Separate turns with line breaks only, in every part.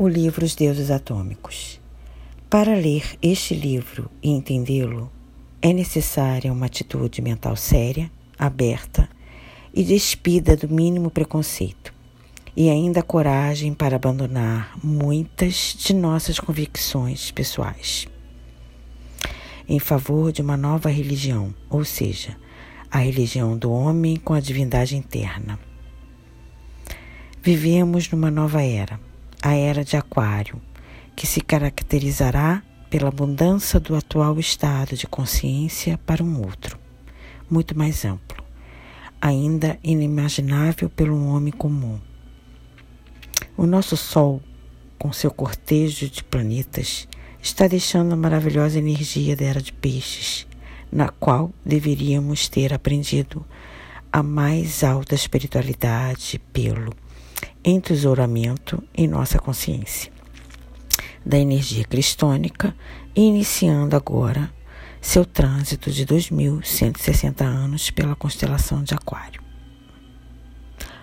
O livro Os Deuses Atômicos. Para ler este livro e entendê-lo, é necessária uma atitude mental séria, aberta e despida do mínimo preconceito, e ainda coragem para abandonar muitas de nossas convicções pessoais em favor de uma nova religião, ou seja, a religião do homem com a divindade interna. Vivemos numa nova era a era de Aquário, que se caracterizará pela abundância do atual estado de consciência para um outro, muito mais amplo, ainda inimaginável pelo homem comum. O nosso Sol, com seu cortejo de planetas, está deixando a maravilhosa energia da era de peixes, na qual deveríamos ter aprendido a mais alta espiritualidade pelo entesouramento em nossa consciência da energia cristônica, iniciando agora seu trânsito de 2160 anos pela constelação de Aquário.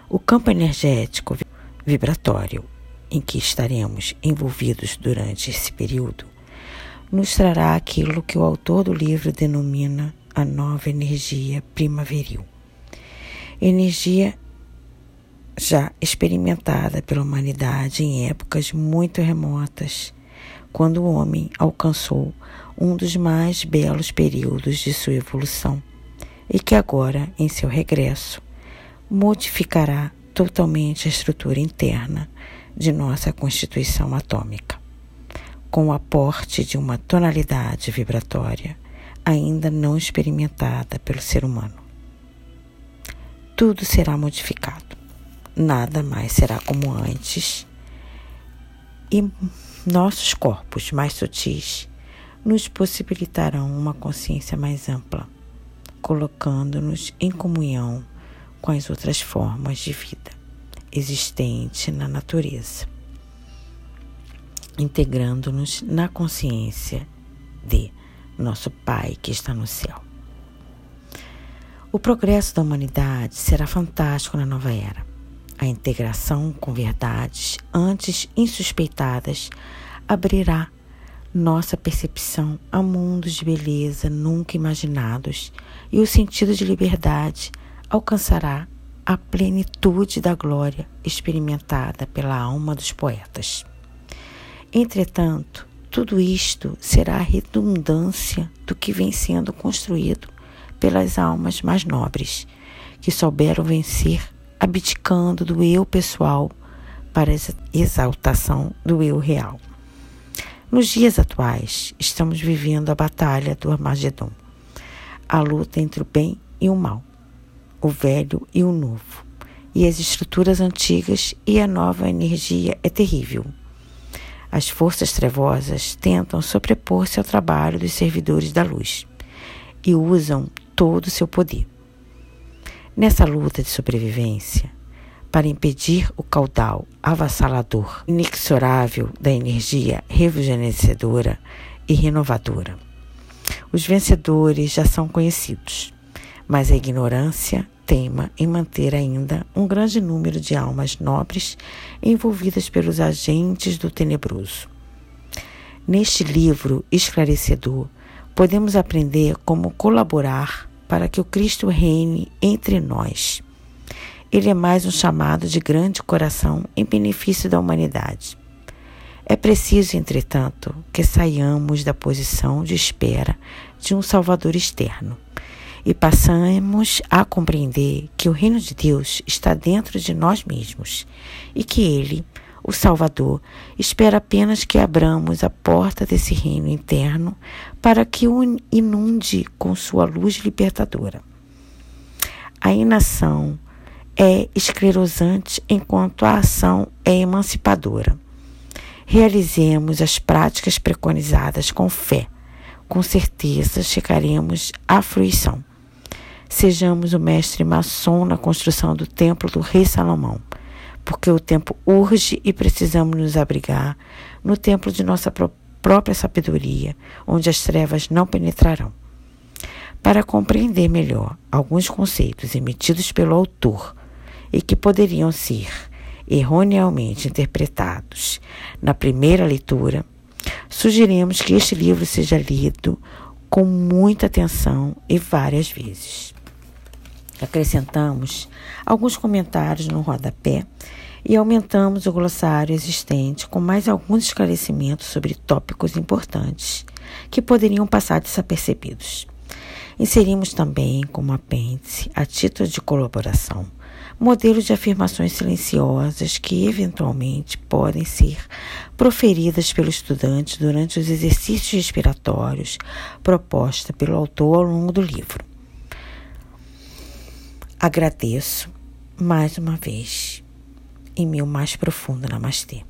O campo energético vibratório em que estaremos envolvidos durante esse período nos trará aquilo que o autor do livro denomina a nova energia primaveril. Energia já experimentada pela humanidade em épocas muito remotas, quando o homem alcançou um dos mais belos períodos de sua evolução e que agora, em seu regresso, modificará totalmente a estrutura interna de nossa constituição atômica, com o aporte de uma tonalidade vibratória ainda não experimentada pelo ser humano. Tudo será modificado nada mais será como antes e nossos corpos mais sutis nos possibilitarão uma consciência mais ampla, colocando-nos em comunhão com as outras formas de vida existentes na natureza, integrando-nos na consciência de nosso Pai que está no céu. O progresso da humanidade será fantástico na nova era a integração com verdades antes insuspeitadas abrirá nossa percepção a mundos de beleza nunca imaginados e o sentido de liberdade alcançará a plenitude da glória experimentada pela alma dos poetas. Entretanto, tudo isto será a redundância do que vem sendo construído pelas almas mais nobres, que souberam vencer abdicando do eu pessoal para a exaltação do eu real. Nos dias atuais, estamos vivendo a batalha do Armagedon, a luta entre o bem e o mal, o velho e o novo, e as estruturas antigas e a nova energia é terrível. As forças trevosas tentam sobrepor-se ao trabalho dos servidores da luz e usam todo o seu poder. Nessa luta de sobrevivência, para impedir o caudal avassalador, inexorável da energia rejuvenescedora e renovadora. Os vencedores já são conhecidos, mas a ignorância teima em manter ainda um grande número de almas nobres envolvidas pelos agentes do tenebroso. Neste livro esclarecedor, podemos aprender como colaborar para que o Cristo reine entre nós. Ele é mais um chamado de grande coração em benefício da humanidade. É preciso, entretanto, que saiamos da posição de espera de um Salvador externo e passamos a compreender que o reino de Deus está dentro de nós mesmos e que Ele, o Salvador, espera apenas que abramos a porta desse reino interno para que o inunde com sua luz libertadora. A inação é esclerosante enquanto a ação é emancipadora. Realizemos as práticas preconizadas com fé. Com certeza chegaremos à fruição. Sejamos o mestre maçom na construção do templo do rei Salomão porque o tempo urge e precisamos nos abrigar no templo de nossa própria sabedoria, onde as trevas não penetrarão. Para compreender melhor alguns conceitos emitidos pelo autor e que poderiam ser erroneamente interpretados na primeira leitura, sugerimos que este livro seja lido com muita atenção e várias vezes. Acrescentamos alguns comentários no rodapé e aumentamos o glossário existente com mais alguns esclarecimentos sobre tópicos importantes que poderiam passar desapercebidos. Inserimos também como apêndice, a título de colaboração, modelos de afirmações silenciosas que eventualmente podem ser proferidas pelo estudante durante os exercícios respiratórios proposta pelo autor ao longo do livro. Agradeço mais uma vez em meu mais profundo namastê.